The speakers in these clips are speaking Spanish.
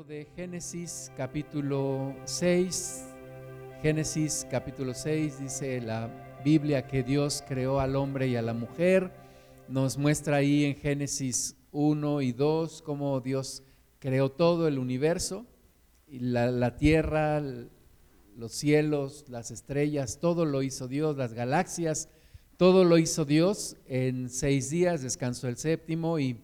de Génesis capítulo 6. Génesis capítulo 6 dice la Biblia que Dios creó al hombre y a la mujer. Nos muestra ahí en Génesis 1 y 2 cómo Dios creó todo el universo, y la, la tierra, los cielos, las estrellas, todo lo hizo Dios, las galaxias, todo lo hizo Dios. En seis días descansó el séptimo y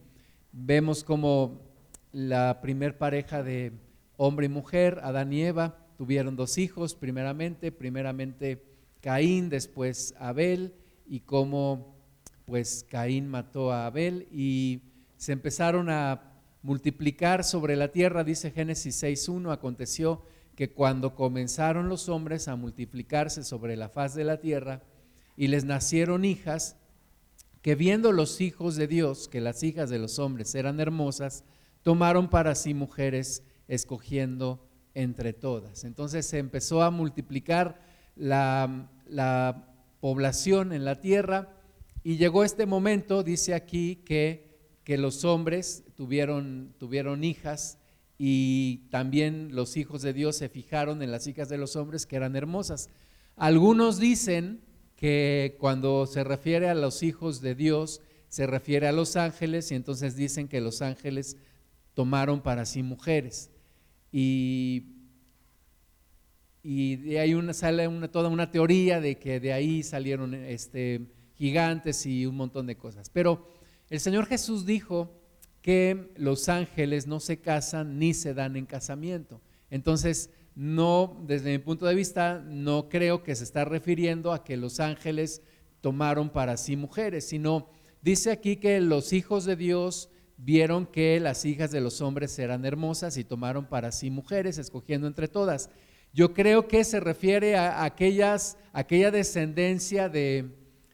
vemos cómo la primer pareja de hombre y mujer, Adán y Eva, tuvieron dos hijos, primeramente, primeramente Caín, después Abel, y cómo pues Caín mató a Abel y se empezaron a multiplicar sobre la tierra, dice Génesis 6.1, aconteció que cuando comenzaron los hombres a multiplicarse sobre la faz de la tierra y les nacieron hijas, que viendo los hijos de Dios que las hijas de los hombres eran hermosas, tomaron para sí mujeres escogiendo entre todas. Entonces se empezó a multiplicar la, población en la tierra y llegó este momento, dice aquí, que, que los hombres tuvieron, tuvieron hijas y también los hijos de Dios se fijaron en las hijas de los hombres que eran hermosas. Algunos dicen que cuando se refiere a los hijos de Dios, se refiere a los ángeles y entonces dicen que los ángeles tomaron para sí mujeres. Y, y de ahí una, sale una, toda una teoría de que de ahí salieron este, gigantes y un montón de cosas. Pero el Señor Jesús dijo que los ángeles no se casan ni se dan en casamiento. Entonces, no, desde mi punto de vista, no creo que se está refiriendo a que los ángeles tomaron para sí mujeres, sino dice aquí que los hijos de Dios vieron que las hijas de los hombres eran hermosas y tomaron para sí mujeres, escogiendo entre todas. Yo creo que se refiere a aquellas, aquella descendencia de,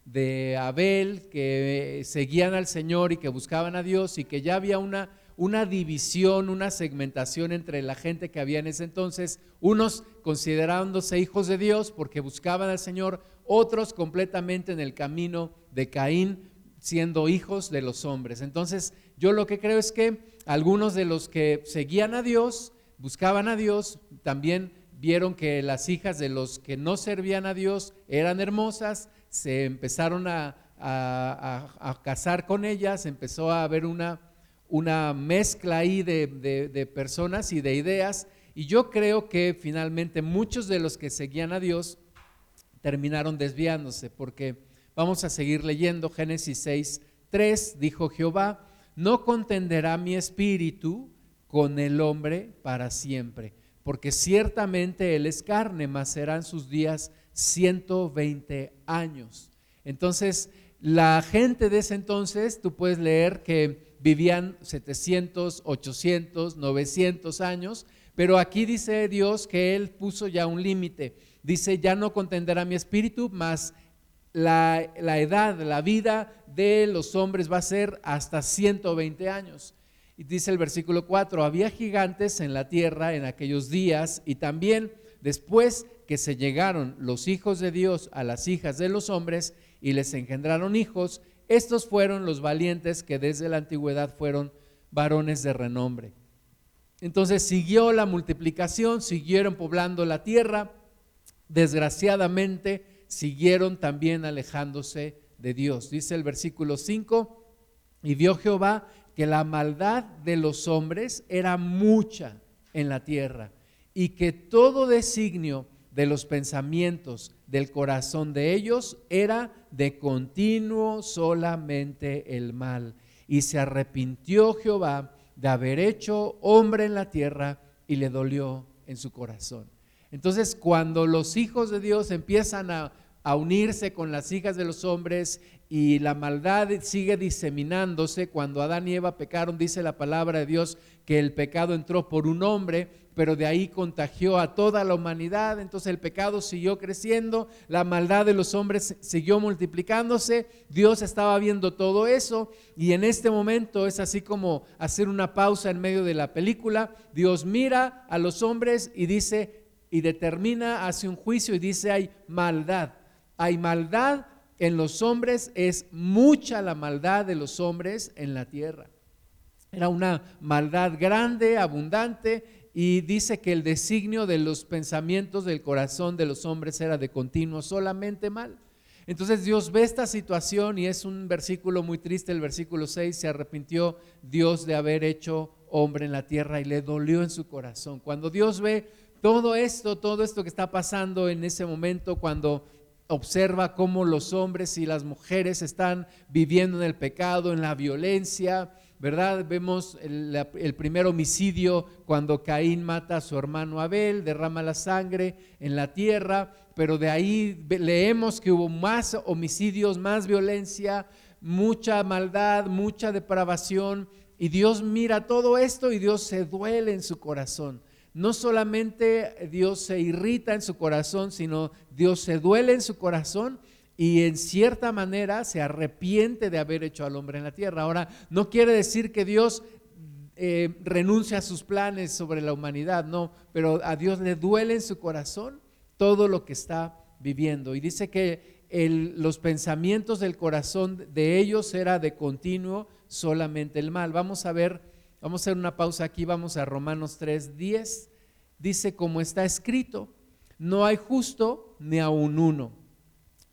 de Abel que seguían al Señor y que buscaban a Dios y que ya había una, una división, una segmentación entre la gente que había en ese entonces, unos considerándose hijos de Dios porque buscaban al Señor, otros completamente en el camino de Caín, siendo hijos de los hombres. Entonces, yo lo que creo es que algunos de los que seguían a Dios, buscaban a Dios, también vieron que las hijas de los que no servían a Dios eran hermosas, se empezaron a, casar con ellas, empezó a haber una, una mezcla ahí de, de personas y de ideas, y yo creo que finalmente muchos de los que seguían a Dios terminaron desviándose, porque Vamos a seguir leyendo Génesis 6, 3. Dijo Jehová, no contenderá mi espíritu con el hombre para siempre, porque ciertamente él es carne, mas serán sus días 120 años. Entonces, la gente de ese entonces, tú puedes leer que vivían 700, 800, 900 años, pero aquí dice Dios que Él puso ya un límite. Dice, ya no contenderá mi espíritu, mas la, edad, la vida de los hombres va a ser hasta 120 años. Y dice el versículo 4, había gigantes en la tierra en aquellos días y también después que se llegaron los hijos de Dios a las hijas de los hombres y les engendraron hijos, estos fueron los valientes que desde la antigüedad fueron varones de renombre. Entonces siguió la multiplicación, siguieron poblando la tierra. Desgraciadamente, siguieron también alejándose de Dios. Dice el versículo 5, y vio Jehová que la maldad de los hombres era mucha en la tierra y que todo designio de los pensamientos del corazón de ellos era de continuo solamente el mal. Y se arrepintió Jehová de haber hecho hombre en la tierra y le dolió en su corazón. Entonces, cuando los hijos de Dios empiezan a a unirse con las hijas de los hombres y la maldad sigue diseminándose. Cuando Adán y Eva pecaron, dice la palabra de Dios que el pecado entró por un hombre, pero de ahí contagió a toda la humanidad. Entonces el pecado siguió creciendo, la maldad de los hombres siguió multiplicándose. Dios estaba viendo todo eso y en este momento es así como hacer una pausa en medio de la película. Dios mira a los hombres y dice y determina, hace un juicio y dice hay maldad hay maldad en los hombres, es mucha la maldad de los hombres en la tierra. Era una maldad grande, abundante, y dice que el designio de los pensamientos del corazón de los hombres era de continuo solamente mal. Entonces Dios ve esta situación y es un versículo muy triste, el versículo 6, se arrepintió Dios de haber hecho hombre en la tierra y le dolió en su corazón. Cuando Dios ve todo esto, todo esto que está pasando en ese momento, cuando observa cómo los hombres y las mujeres están viviendo en el pecado, en la violencia, ¿verdad? Vemos el, primer homicidio cuando Caín mata a su hermano Abel, derrama la sangre en la tierra, pero de ahí leemos que hubo más homicidios, más violencia, mucha maldad, mucha depravación, y Dios mira todo esto y Dios se duele en su corazón. No solamente Dios se irrita en su corazón, sino Dios se duele en su corazón y en cierta manera se arrepiente de haber hecho al hombre en la tierra. Ahora, no quiere decir que Dios eh, renuncia a sus planes sobre la humanidad, no, pero a Dios le duele en su corazón todo lo que está viviendo. Y dice que los pensamientos del corazón de ellos era de continuo solamente el mal. Vamos a ver, vamos a hacer una pausa aquí, vamos a Romanos 3, 10. Dice como está escrito, no hay justo ni aun uno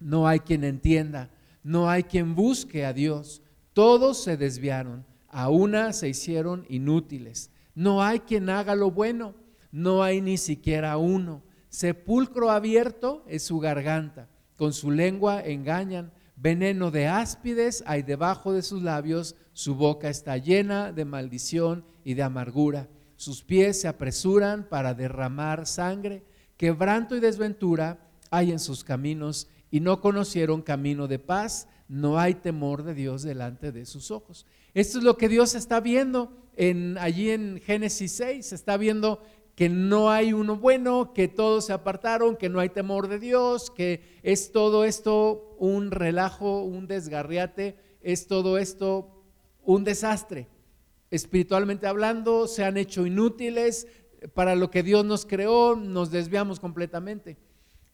no hay quien entienda, no hay quien busque a Dios. Todos se desviaron, a una se hicieron inútiles. No hay quien haga lo bueno, no hay ni siquiera uno. Sepulcro abierto es su garganta, con su lengua engañan. Veneno de áspides hay debajo de sus labios, su boca está llena de maldición y de amargura. Sus pies se apresuran para derramar sangre. Quebranto y desventura hay en sus caminos y no conocieron camino de paz, no hay temor de Dios delante de sus ojos. Esto es lo que Dios está viendo en, allí en Génesis 6, está viendo que no hay uno bueno, que todos se apartaron, que no hay temor de Dios, que es todo esto un relajo, un desgarriate, es todo esto un desastre. Espiritualmente hablando, se han hecho inútiles para lo que Dios nos creó, nos desviamos completamente.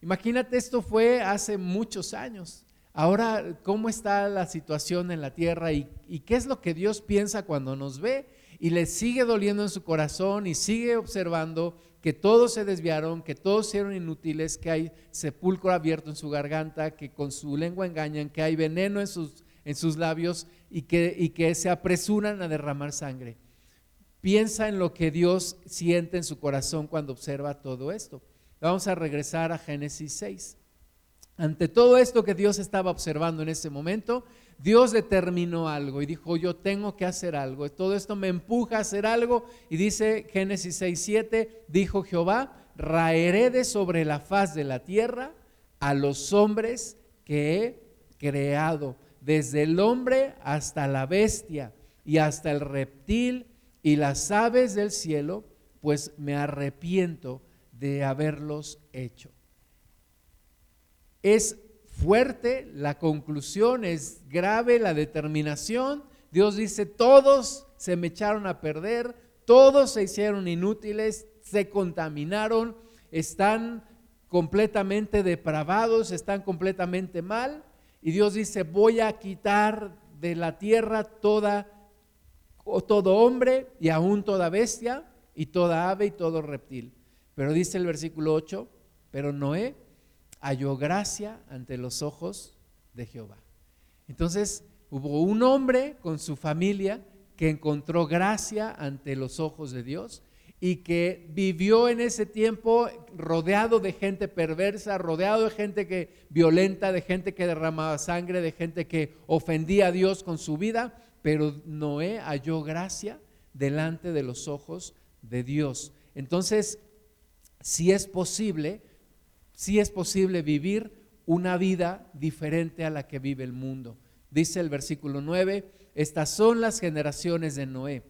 Imagínate, esto fue hace muchos años. Ahora, ¿cómo está la situación en la tierra y, qué es lo que Dios piensa cuando nos ve? Y le sigue doliendo en su corazón y sigue observando que todos se desviaron, que todos eran inútiles, que hay sepulcro abierto en su garganta, que con su lengua engañan, que hay veneno en sus, en sus labios y que, y que se apresuran a derramar sangre. Piensa en lo que Dios siente en su corazón cuando observa todo esto. Vamos a regresar a Génesis 6. Ante todo esto que Dios estaba observando en ese momento, Dios determinó algo y dijo, yo tengo que hacer algo. Todo esto me empuja a hacer algo. Y dice Génesis 6, 7, dijo Jehová, raeré de sobre la faz de la tierra a los hombres que he creado, desde el hombre hasta la bestia y hasta el reptil y las aves del cielo, pues me arrepiento de haberlos hecho. Es fuerte la conclusión, es grave la determinación. Dios dice, todos se me echaron a perder, todos se hicieron inútiles, se contaminaron, están completamente depravados, están completamente mal. Y Dios dice, voy a quitar de la tierra toda, todo hombre y aún toda bestia y toda ave y todo reptil. Pero dice el versículo 8, pero Noé halló gracia ante los ojos de Jehová. Entonces hubo un hombre con su familia que encontró gracia ante los ojos de Dios y que vivió en ese tiempo rodeado de gente perversa, rodeado de gente que violenta, de gente que derramaba sangre, de gente que ofendía a Dios con su vida, pero Noé halló gracia delante de los ojos de Dios. Entonces, si es posible, si es posible vivir una vida diferente a la que vive el mundo. Dice el versículo 9, estas son las generaciones de Noé.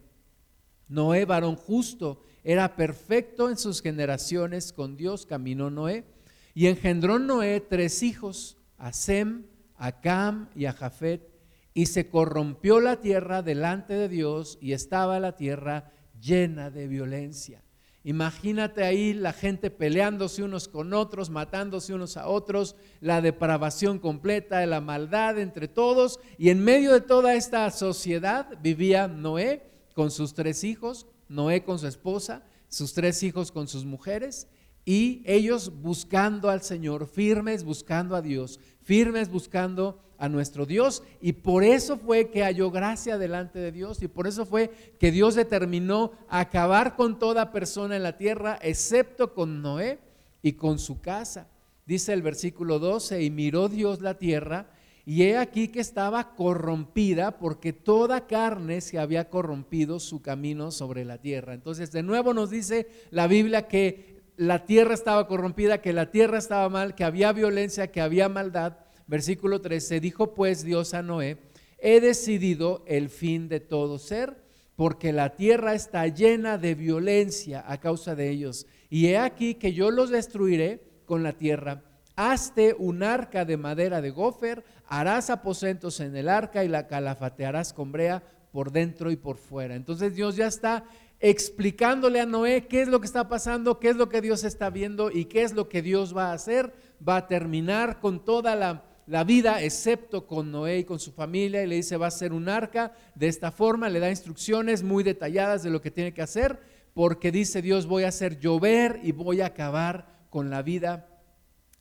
Noé, varón justo, era perfecto en sus generaciones, con Dios caminó Noé, y engendró Noé tres hijos, a Sem, a Cam y a Jafet, y se corrompió la tierra delante de Dios y estaba la tierra llena de violencia. Imagínate ahí la gente peleándose unos con otros, matándose unos a otros, la depravación completa, la maldad entre todos. Y en medio de toda esta sociedad vivía Noé con sus tres hijos, Noé con su esposa, sus tres hijos con sus mujeres, y ellos buscando al Señor, firmes buscando a Dios, firmes buscando a nuestro Dios. Y por eso fue que halló gracia delante de Dios y por eso fue que Dios determinó acabar con toda persona en la tierra, excepto con Noé y con su casa. Dice el versículo 12, y miró Dios la tierra, y he aquí que estaba corrompida porque toda carne se había corrompido su camino sobre la tierra. Entonces, de nuevo nos dice la Biblia que la tierra estaba corrompida, que la tierra estaba mal, que había violencia, que había maldad. Versículo 13, dijo pues Dios a Noé, he decidido el fin de todo ser, porque la tierra está llena de violencia a causa de ellos. Y he aquí que yo los destruiré con la tierra. Hazte un arca de madera de gofer, harás aposentos en el arca y la calafatearás con brea por dentro y por fuera. Entonces Dios ya está explicándole a Noé qué es lo que está pasando, qué es lo que Dios está viendo y qué es lo que Dios va a hacer. Va a terminar con toda la, vida, excepto con Noé y con su familia, y le dice, va a ser un arca de esta forma, le da instrucciones muy detalladas de lo que tiene que hacer, porque dice Dios, voy a hacer llover y voy a acabar con la vida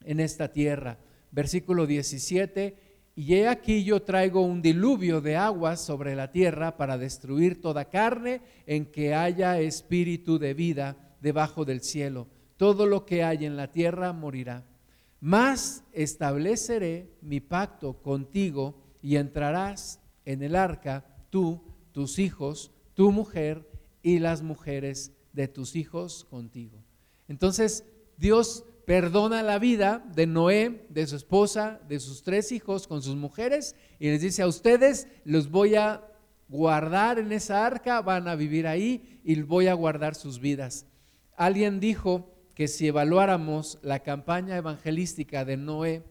en esta tierra. Versículo 17 y he aquí yo traigo un diluvio de aguas sobre la tierra para destruir toda carne en que haya espíritu de vida debajo del cielo. Todo lo que hay en la tierra morirá. Mas estableceré mi pacto contigo y entrarás en el arca, tú, tus hijos, tu mujer y las mujeres de tus hijos contigo. Entonces Dios perdona la vida de Noé, de su esposa, de sus tres hijos con sus mujeres y les dice a ustedes, los voy a guardar en esa arca, van a vivir ahí y voy a guardar sus vidas. Alguien dijo que si evaluáramos la campaña evangelística de Noé,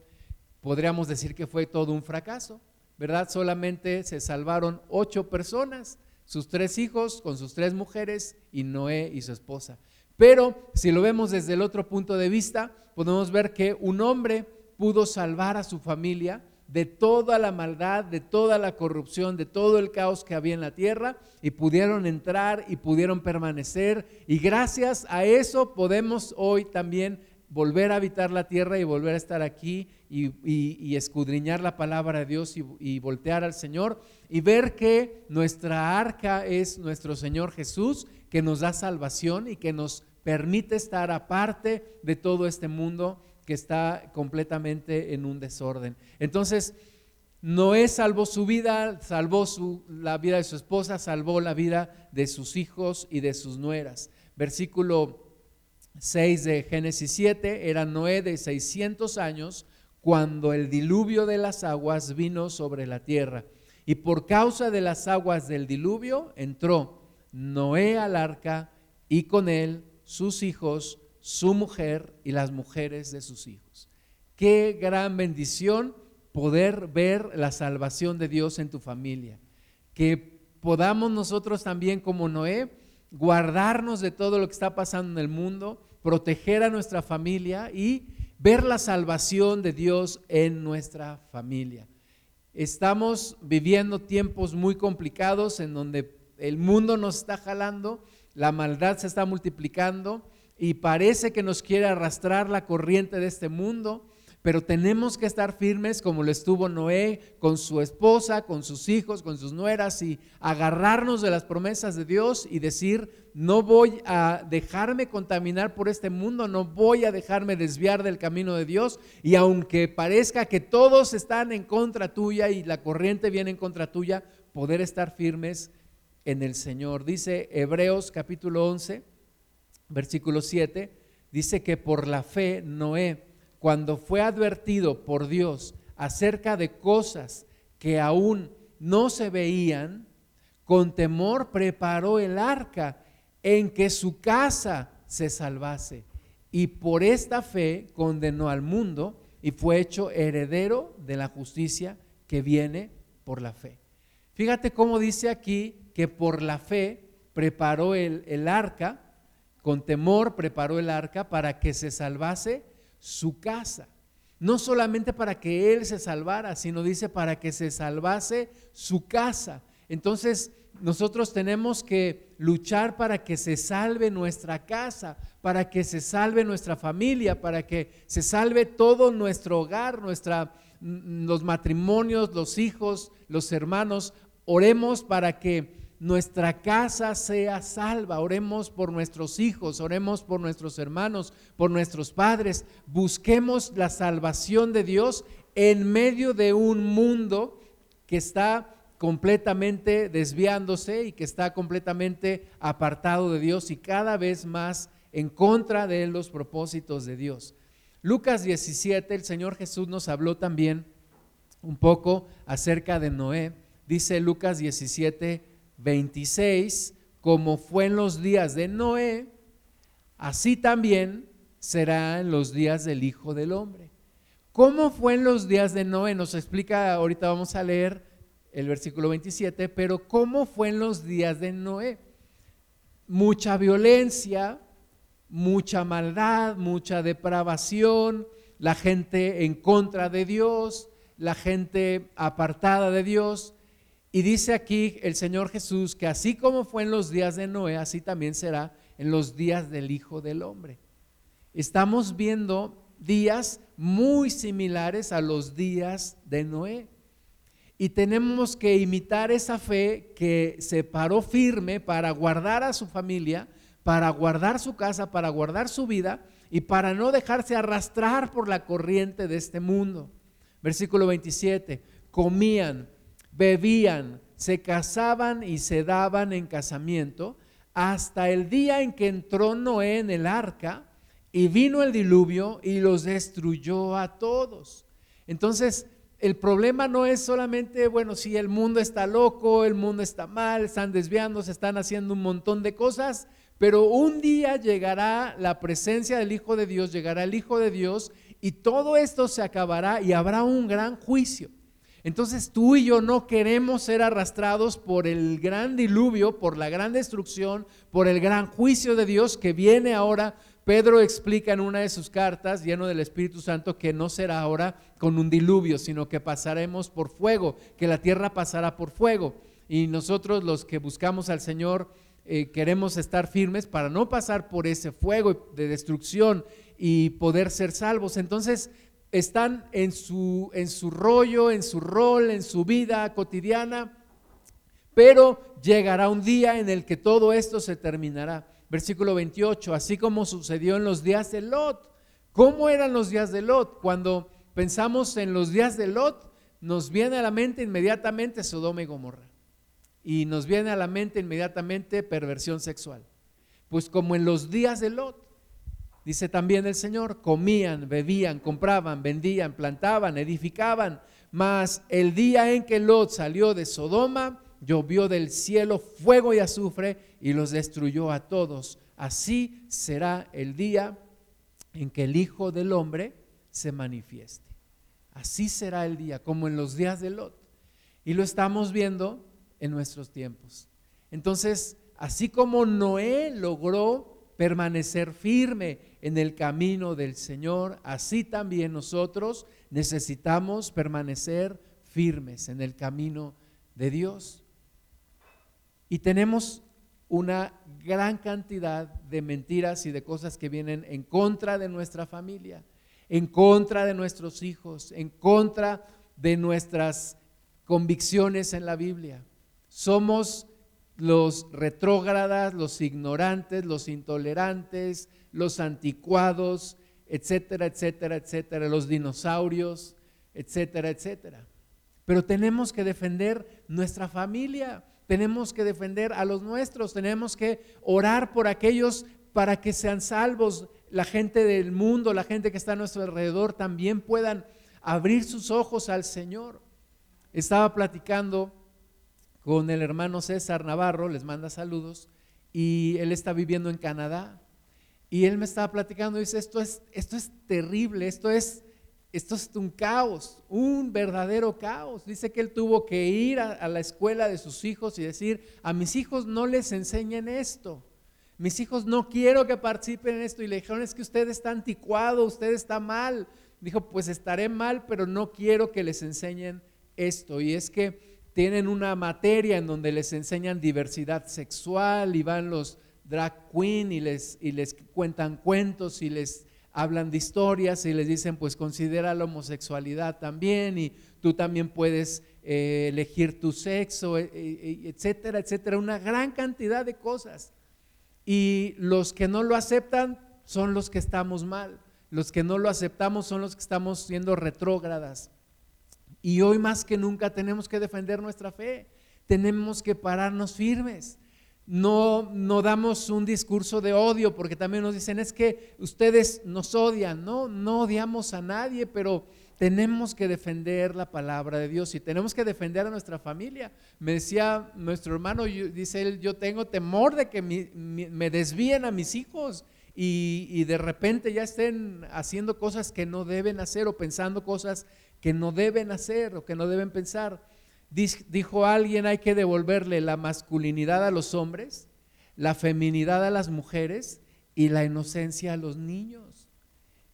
podríamos decir que fue todo un fracaso, ¿verdad? Solamente se salvaron ocho personas, sus tres hijos con sus tres mujeres y Noé y su esposa. Pero si lo vemos desde el otro punto de vista, podemos ver que un hombre pudo salvar a su familia de toda la maldad, de toda la corrupción, de todo el caos que había en la tierra y pudieron entrar y pudieron permanecer. Y gracias a eso podemos hoy también volver a habitar la tierra y volver a estar aquí y, escudriñar la palabra de Dios y, voltear al Señor y ver que nuestra arca es nuestro Señor Jesús que nos da salvación y que nos permite estar aparte de todo este mundo que está completamente en un desorden. Entonces, Noé salvó su vida, salvó la vida de su esposa, salvó la vida de sus hijos y de sus nueras. Versículo 6 de Génesis 7, era Noé de 600 años cuando el diluvio de las aguas vino sobre la tierra. Y por causa de las aguas del diluvio entró Noé al arca y con él sus hijos, su mujer y las mujeres de sus hijos. Qué gran bendición poder ver la salvación de Dios en tu familia. Que podamos nosotros también como Noé guardarnos de todo lo que está pasando en el mundo, proteger a nuestra familia y ver la salvación de Dios en nuestra familia. Estamos viviendo tiempos muy complicados en donde el mundo nos está jalando, la maldad se está multiplicando y parece que nos quiere arrastrar la corriente de este mundo, pero tenemos que estar firmes como lo estuvo Noé con su esposa, con sus hijos, con sus nueras y agarrarnos de las promesas de Dios y decir, no voy a dejarme contaminar por este mundo, no voy a dejarme desviar del camino de Dios y aunque parezca que todos están en contra tuya y la corriente viene en contra tuya, poder estar firmes en el Señor. Dice Hebreos capítulo 11, versículo 7, dice que por la fe Noé, cuando fue advertido por Dios acerca de cosas que aún no se veían, con temor preparó el arca en que su casa se salvase. Y por esta fe condenó al mundo y fue hecho heredero de la justicia que viene por la fe. Fíjate cómo dice aquí que por la fe preparó el, arca, con temor preparó el arca para que se salvase su casa. No solamente para que él se salvara, sino dice para que se salvase su casa. Entonces, nosotros tenemos que luchar para que se salve nuestra casa, para que se salve nuestra familia, para que se salve todo nuestro hogar, nuestra, los matrimonios, los hijos, los hermanos. Oremos para que nuestra casa sea salva. Oremos por nuestros hijos, oremos por nuestros hermanos, por nuestros padres. Busquemos la salvación de Dios en medio de un mundo que está completamente desviándose y que está completamente apartado de Dios y cada vez más en contra de los propósitos de Dios. Lucas 17, el Señor Jesús nos habló también un poco acerca de Noé. Dice Lucas 17, 26, como fue en los días de Noé, así también será en los días del Hijo del Hombre. ¿Cómo fue en los días de Noé? Nos explica, ahorita vamos a leer el versículo 27, pero ¿cómo fue en los días de Noé? Mucha violencia, mucha maldad, mucha depravación, la gente en contra de Dios, la gente apartada de Dios. Y dice aquí el Señor Jesús que así como fue en los días de Noé, así también será en los días del Hijo del Hombre. Estamos viendo días muy similares a los días de Noé. Y tenemos que imitar esa fe que se paró firme para guardar a su familia, para guardar su casa, para guardar su vida y para no dejarse arrastrar por la corriente de este mundo. Versículo 27, comían, bebían, se casaban y se daban en casamiento hasta el día en que entró Noé en el arca y vino el diluvio y los destruyó a todos. Entonces, el problema no es solamente, bueno, si el mundo está loco, el mundo está mal, están desviando, se están haciendo un montón de cosas, pero un día llegará la presencia del Hijo de Dios, llegará el Hijo de Dios y todo esto se acabará y habrá un gran juicio. Entonces tú y yo no queremos ser arrastrados por el gran diluvio, por la gran destrucción, por el gran juicio de Dios que viene ahora Pedro explica en una de sus cartas, lleno del Espíritu Santo, que no será ahora con un diluvio, sino que pasaremos por fuego, que la tierra pasará por fuego. Y nosotros los que buscamos al Señor eh, queremos estar firmes para no pasar por ese fuego de destrucción y poder ser salvos. Entonces están en su, en su rollo, en su rol, en su vida cotidiana, pero llegará un día en el que todo esto se terminará versículo 28, así como sucedió en los días de Lot. ¿Cómo eran los días de Lot? Cuando pensamos en los días de Lot, nos viene a la mente inmediatamente Sodoma y Gomorra. Y nos viene a la mente inmediatamente perversión sexual. Pues como en los días de Lot, dice también el Señor, comían, bebían, compraban, vendían, plantaban, edificaban. Mas el día en que Lot salió de Sodoma, llovió del cielo fuego y azufre y los destruyó a todos. Así será el día en que el Hijo del Hombre se manifieste. Así será el día, como en los días de Lot. Y lo estamos viendo en nuestros tiempos. Entonces, así como Noé logró permanecer firme en el camino del Señor, así también nosotros necesitamos permanecer firmes en el camino de Dios. Y tenemos una gran cantidad de mentiras y de cosas que vienen en contra de nuestra familia, en contra de nuestros hijos, en contra de nuestras convicciones en la Biblia. Somos los retrógradas, los ignorantes, los intolerantes, los anticuados, etcétera, etcétera, etcétera, los dinosaurios, etcétera, etcétera. Pero tenemos que defender nuestra familia tenemos que defender a los nuestros, tenemos que orar por aquellos para que sean salvos, la gente del mundo, la gente que está a nuestro alrededor también puedan abrir sus ojos al Señor. Estaba platicando con el hermano César Navarro, les manda saludos, y él está viviendo en Canadá. Y él me estaba platicando dice, esto es, esto es terrible, esto es esto es un caos, un verdadero caos. Dice que él tuvo que ir a, la escuela de sus hijos y decir, a mis hijos no les enseñen esto. Mis hijos no quiero que participen en esto. Y le dijeron, es que usted está anticuado, usted está mal. Dijo, pues estaré mal, pero no quiero que les enseñen esto. Y es que tienen una materia en donde les enseñan diversidad sexual y van los drag queen y les, y les cuentan cuentos y les hablan de historias y les dicen, pues considera la homosexualidad también y tú también puedes eh, elegir tu sexo, e, e, e, etcétera, etcétera, una gran cantidad de cosas. Y los que no lo aceptan son los que estamos mal, los que no lo aceptamos son los que estamos siendo retrógradas. Y hoy más que nunca tenemos que defender nuestra fe, tenemos que pararnos firmes. No, no damos un discurso de odio, porque también nos dicen, es que ustedes nos odian, no, no odiamos a nadie, pero tenemos que defender la palabra de Dios y tenemos que defender a nuestra familia. Me decía nuestro hermano, dice él, yo tengo temor de que me desvíen a mis hijos y, y, de repente ya estén haciendo cosas que no deben hacer o pensando cosas que no deben hacer o que no deben pensar. Dijo alguien, hay que devolverle la masculinidad a los hombres, la feminidad a las mujeres y la inocencia a los niños.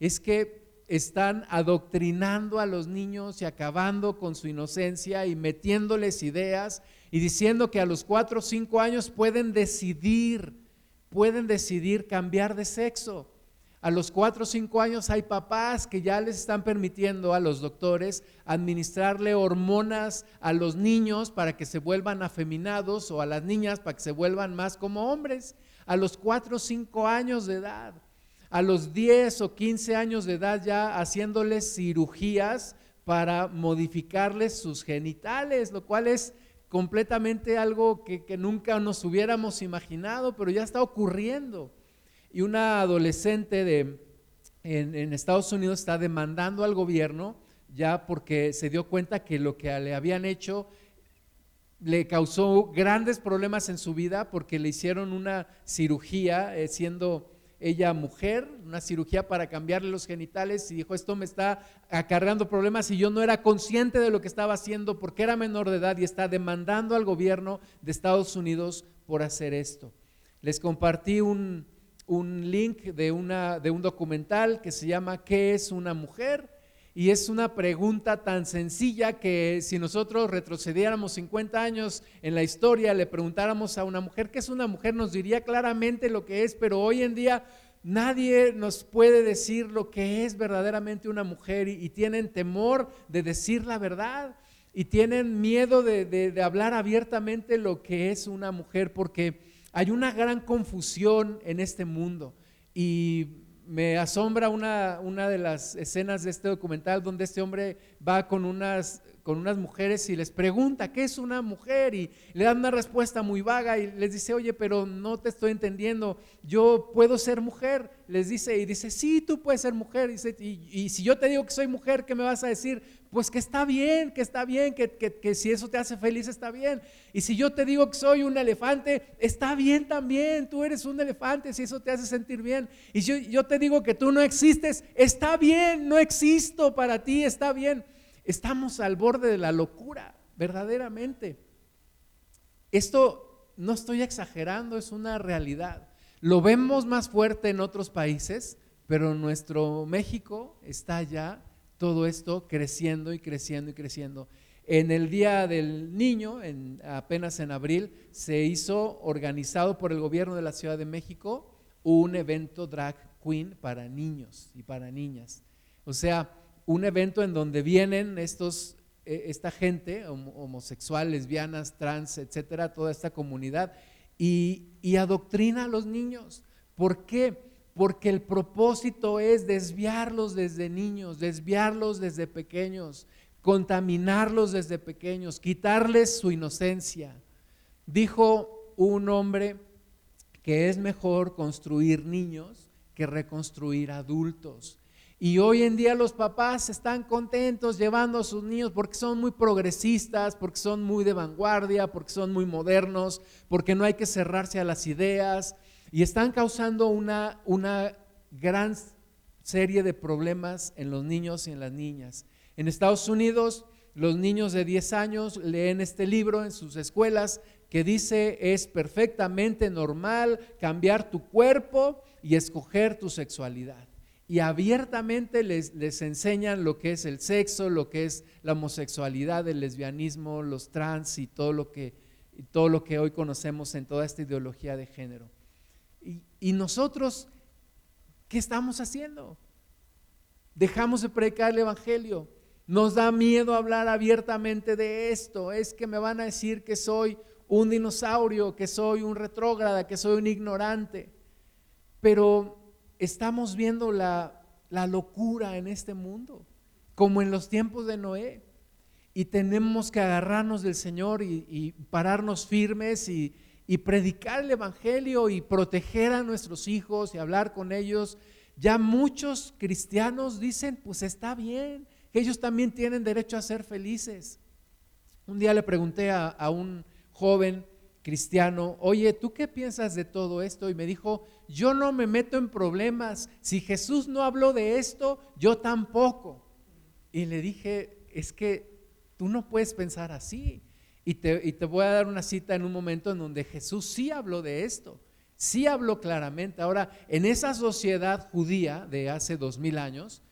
Es que están adoctrinando a los niños y acabando con su inocencia y metiéndoles ideas y diciendo que a los cuatro o cinco años pueden decidir, pueden decidir cambiar de sexo. A los cuatro o cinco años hay papás que ya les están permitiendo a los doctores administrarle hormonas a los niños para que se vuelvan afeminados o a las niñas para que se vuelvan más como hombres. A los cuatro o cinco años de edad. A los 10 o 15 años de edad ya haciéndoles cirugías para modificarles sus genitales, lo cual es completamente algo que, que nunca nos hubiéramos imaginado, pero ya está ocurriendo y una adolescente de, en, Estados Unidos está demandando al gobierno ya porque se dio cuenta que lo que le habían hecho le causó grandes problemas en su vida porque le hicieron una cirugía eh, siendo ella mujer, una cirugía para cambiarle los genitales y dijo, esto me está acarreando problemas y yo no era consciente de lo que estaba haciendo porque era menor de edad y está demandando al gobierno de Estados Unidos por hacer esto. Les compartí un, un link de, una, de un documental que se llama ¿Qué es una mujer? Y es una pregunta tan sencilla que si nosotros retrocediéramos 50 años en la historia, le preguntáramos a una mujer qué es una mujer, nos diría claramente lo que es, pero hoy en día nadie nos puede decir lo que es verdaderamente una mujer y, tienen temor de decir la verdad y tienen miedo de, de hablar abiertamente lo que es una mujer porque hay una gran confusión en este mundo y me asombra una, una, de las escenas de este documental donde este hombre va con unas, con unas mujeres y les pregunta, ¿qué es una mujer? Y le dan una respuesta muy vaga y les dice, oye, pero no te estoy entendiendo, yo puedo ser mujer. Les dice, y dice, sí, tú puedes ser mujer. Y, y si yo te digo que soy mujer, ¿qué me vas a decir? Pues que está bien, que está bien, que, si eso te hace feliz está bien. Y si yo te digo que soy un elefante, está bien también, tú eres un elefante si eso te hace sentir bien. Y si yo, te digo que tú no existes, está bien, no existo para ti, está bien. Estamos al borde de la locura, verdaderamente. Esto no estoy exagerando, es una realidad. Lo vemos más fuerte en otros países, pero nuestro México está ya todo esto creciendo y creciendo y creciendo. En el Día del Niño, en, apenas en abril, se hizo organizado por el gobierno de la Ciudad de México un evento drag queen para niños y para niñas. O sea, un evento en donde vienen estos, e, esta gente, homosexual, lesbianas, trans, etcétera, toda esta comunidad, y, y adoctrina a los niños. ¿Por qué? Porque el propósito es desviarlos desde niños, desviarlos desde pequeños, contaminarlos desde pequeños, quitarles su inocencia. Dijo un hombre que es mejor construir niños que reconstruir adultos. Y hoy en día los papás están contentos llevando a sus niños porque son muy progresistas, porque son muy de vanguardia, porque son muy modernos, porque no hay que cerrarse a las ideas, y están causando una, una gran serie de problemas en los niños y en las niñas. En Estados Unidos, los niños de 10 años leen este libro en sus escuelas que dice es perfectamente normal cambiar tu cuerpo y escoger tu sexualidad. y abiertamente les, les, enseñan lo que es el sexo, lo que es la homosexualidad, el lesbianismo, los trans y todo lo que, todo lo que hoy conocemos en toda esta ideología de género. Y, y nosotros, ¿qué estamos haciendo? Dejamos de predicar el Evangelio. Nos da miedo hablar abiertamente de esto. Es que me van a decir que soy un dinosaurio, que soy un retrógrada, que soy un ignorante. Pero estamos viendo la, locura en este mundo, como en los tiempos de Noé. Y tenemos que agarrarnos del Señor y, pararnos firmes y, y predicar el Evangelio y proteger a nuestros hijos y hablar con ellos. Ya muchos cristianos dicen, pues está bien, que ellos también tienen derecho a ser felices. Un día le pregunté a, un joven cristiano, oye, ¿tú qué piensas de todo esto? Y me dijo, yo no me meto en problemas. Si Jesús no habló de esto, yo tampoco. Y le dije, es que tú no puedes pensar así. Y te, y te, voy a dar una cita en un momento en donde Jesús sí habló de esto, sí habló claramente. Ahora, en esa sociedad judía de hace dos mil años,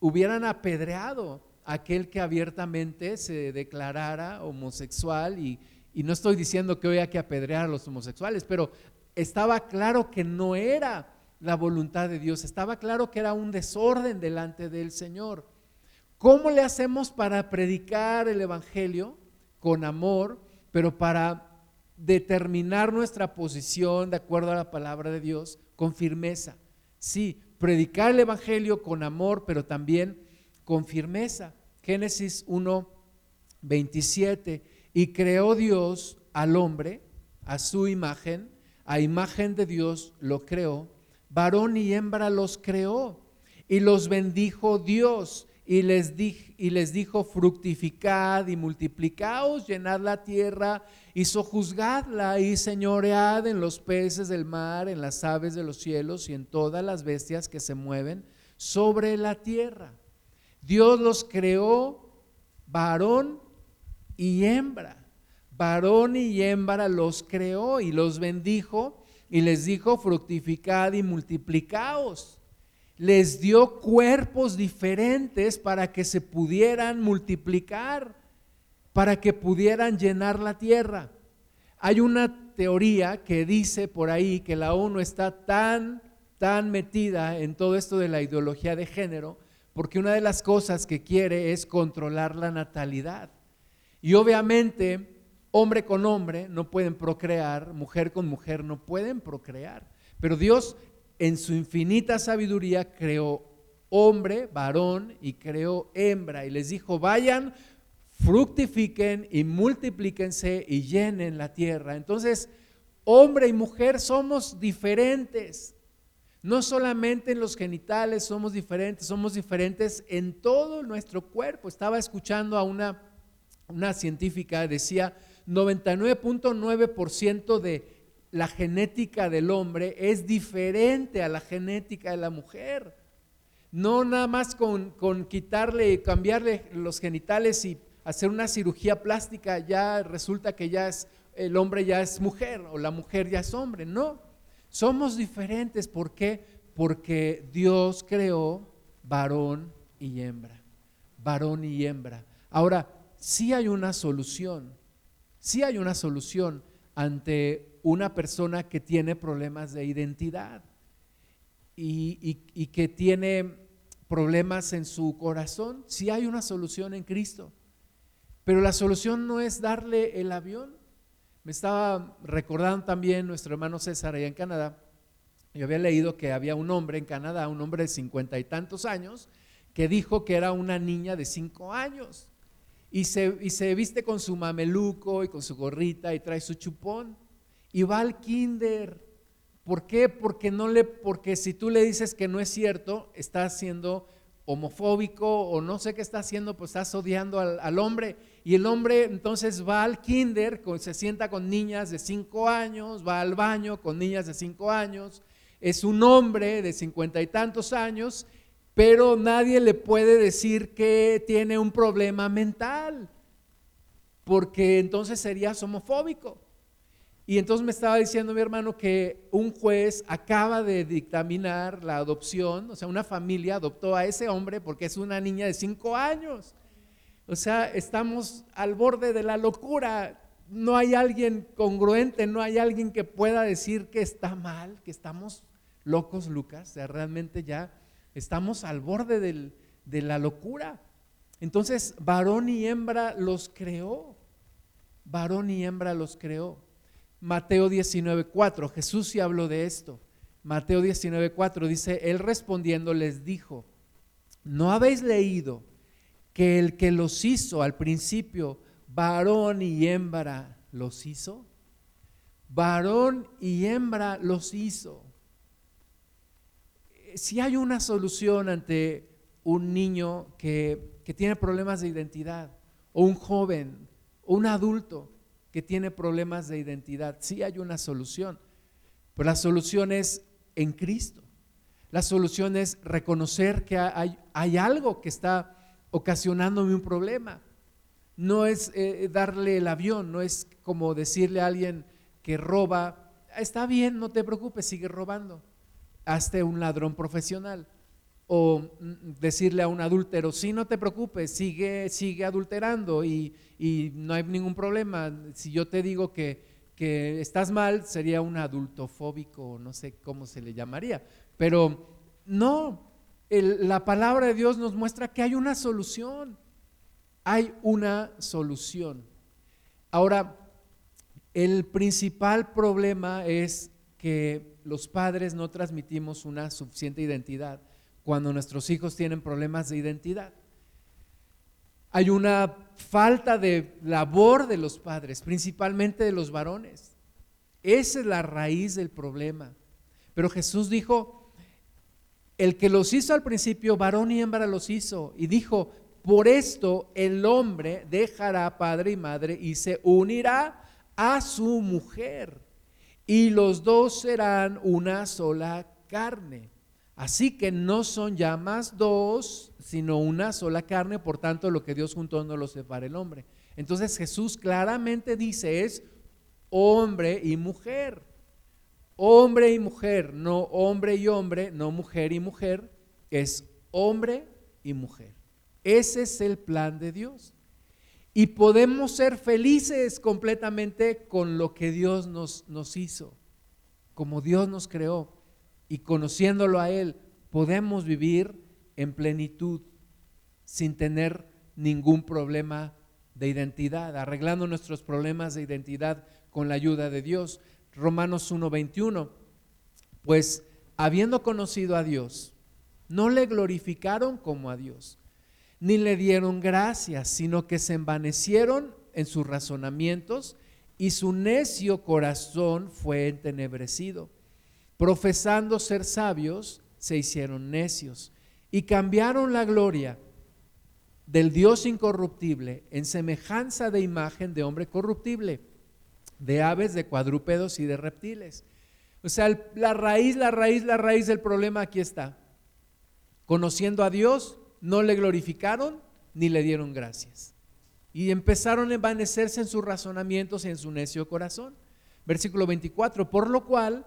hubieran apedreado a aquel que abiertamente se declarara homosexual y, no estoy diciendo que hoy hay que apedrear a los homosexuales, pero estaba claro que no era la voluntad de Dios, estaba claro que era un desorden delante del Señor. ¿Cómo le hacemos para predicar el Evangelio con amor, pero para determinar nuestra posición de acuerdo a la palabra de Dios con firmeza? Sí, predicar el Evangelio con amor, pero también con firmeza. Génesis 1, 27. Y creó Dios al hombre a su imagen, a imagen de Dios lo creó, varón y hembra los creó, y los bendijo Dios y les, y les dijo, fructificad y multiplicaos, llenad la tierra y sojuzgadla y señoread en los peces del mar, en las aves de los cielos y en todas las bestias que se mueven sobre la tierra. Dios los creó varón y hembra. Varón y hembra los creó y los bendijo y les dijo, fructificad y multiplicaos les dio cuerpos diferentes para que se pudieran multiplicar, para que pudieran llenar la tierra. Hay una teoría que dice por ahí que la ONU está tan, tan metida en todo esto de la ideología de género, porque una de las cosas que quiere es controlar la natalidad. Y obviamente, hombre con hombre no pueden procrear, mujer con mujer no pueden procrear. Pero Dios en su infinita sabiduría creó hombre, varón y creó hembra y les dijo, vayan, fructifiquen y multiplíquense y llenen la tierra. Entonces, hombre y mujer somos diferentes. No solamente en los genitales somos diferentes, somos diferentes en todo nuestro cuerpo. Estaba escuchando a una, una científica, decía 99.9% de la genética del hombre es diferente a la genética de la mujer. No nada más con, con quitarle, cambiarle los genitales y hacer una cirugía plástica, ya resulta que ya es, el hombre ya es mujer o la mujer ya es hombre. No, somos diferentes. ¿Por qué? Porque Dios creó varón y hembra. Varón y hembra. Ahora, sí hay una solución. Sí hay una solución ante una persona que tiene problemas de identidad y, que tiene problemas en su corazón, si hay una solución en Cristo. Pero la solución no es darle el avión. Me estaba recordando también nuestro hermano César allá en Canadá. Yo había leído que había un hombre en Canadá, un hombre de cincuenta y tantos años, que dijo que era una niña de cinco años. Y se, y se viste con su mameluco y con su gorrita y trae su chupón y va al kinder. ¿Por qué? Porque no le, porque si tú le dices que no es cierto, estás siendo homofóbico o no sé qué está haciendo, pues estás odiando al, hombre. Y el hombre entonces va al kinder, se sienta con niñas de cinco años, va al baño con niñas de cinco años, es un hombre de cincuenta y tantos años, pero nadie le puede decir que tiene un problema mental, porque entonces serías homofóbico. Y entonces me estaba diciendo mi hermano que un juez acaba de dictaminar la adopción, o sea, una familia adoptó a ese hombre porque es una niña de cinco años. O sea, estamos al borde de la locura. No hay alguien congruente, no hay alguien que pueda decir que está mal, que estamos locos, Lucas. O sea, realmente ya estamos al borde de la locura. Entonces, varón y hembra los creó. Varón y hembra los creó. Mateo 19:4, Jesús sí habló de esto. Mateo 19:4 dice, él respondiendo les dijo, ¿no habéis leído que el que los hizo al principio, varón y hembra, los hizo? Varón y hembra los hizo. Si hay una solución ante un niño que, que tiene problemas de identidad, o un joven, o un adulto, que tiene problemas de identidad. Sí hay una solución, pero la solución es en Cristo. La solución es reconocer que hay, hay algo que está ocasionándome un problema. No es eh, darle el avión, no es como decirle a alguien que roba, está bien, no te preocupes, sigue robando. Hazte un ladrón profesional o mm, decirle a un adúltero, sí, no te preocupes, sigue, sigue adulterando y, no hay ningún problema. Si yo te digo que, que estás mal, sería un adultofóbico, no sé cómo se le llamaría. Pero no, la palabra de Dios nos muestra que hay una solución. Hay una solución. Ahora, el principal problema es que los padres no transmitimos una suficiente identidad cuando nuestros hijos tienen problemas de identidad. Hay una falta de labor de los padres, principalmente de los varones. Esa es la raíz del problema. Pero Jesús dijo, el que los hizo al principio, varón y hembra los hizo. Y dijo, por esto el hombre dejará padre y madre y se unirá a su mujer. Y los dos serán una sola carne. Así que no son ya más dos, sino una sola carne, por tanto lo que Dios juntó no lo separa el hombre. Entonces Jesús claramente dice es hombre y mujer. Hombre y mujer, no hombre y hombre, no mujer y mujer, es hombre y mujer. Ese es el plan de Dios. Y podemos ser felices completamente con lo que Dios nos, nos hizo, como Dios nos creó y conociéndolo a Él, podemos vivir en plenitud sin tener ningún problema de identidad, arreglando nuestros problemas de identidad con la ayuda de Dios. Romanos 1:21, pues habiendo conocido a Dios, no le glorificaron como a Dios, ni le dieron gracias, sino que se envanecieron en sus razonamientos y su necio corazón fue entenebrecido profesando ser sabios, se hicieron necios y cambiaron la gloria del Dios incorruptible en semejanza de imagen de hombre corruptible, de aves, de cuadrúpedos y de reptiles. O sea, la raíz, la raíz, la raíz del problema aquí está. Conociendo a Dios, no le glorificaron ni le dieron gracias. Y empezaron a envanecerse en sus razonamientos y en su necio corazón. Versículo 24, por lo cual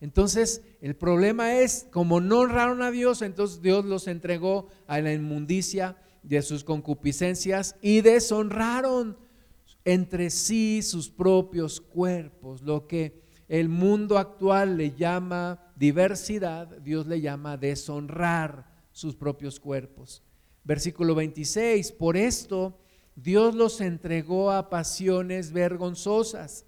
Entonces, el problema es, como no honraron a Dios, entonces Dios los entregó a la inmundicia de sus concupiscencias y deshonraron entre sí sus propios cuerpos, lo que el mundo actual le llama diversidad, Dios le llama deshonrar sus propios cuerpos. Versículo 26, por esto Dios los entregó a pasiones vergonzosas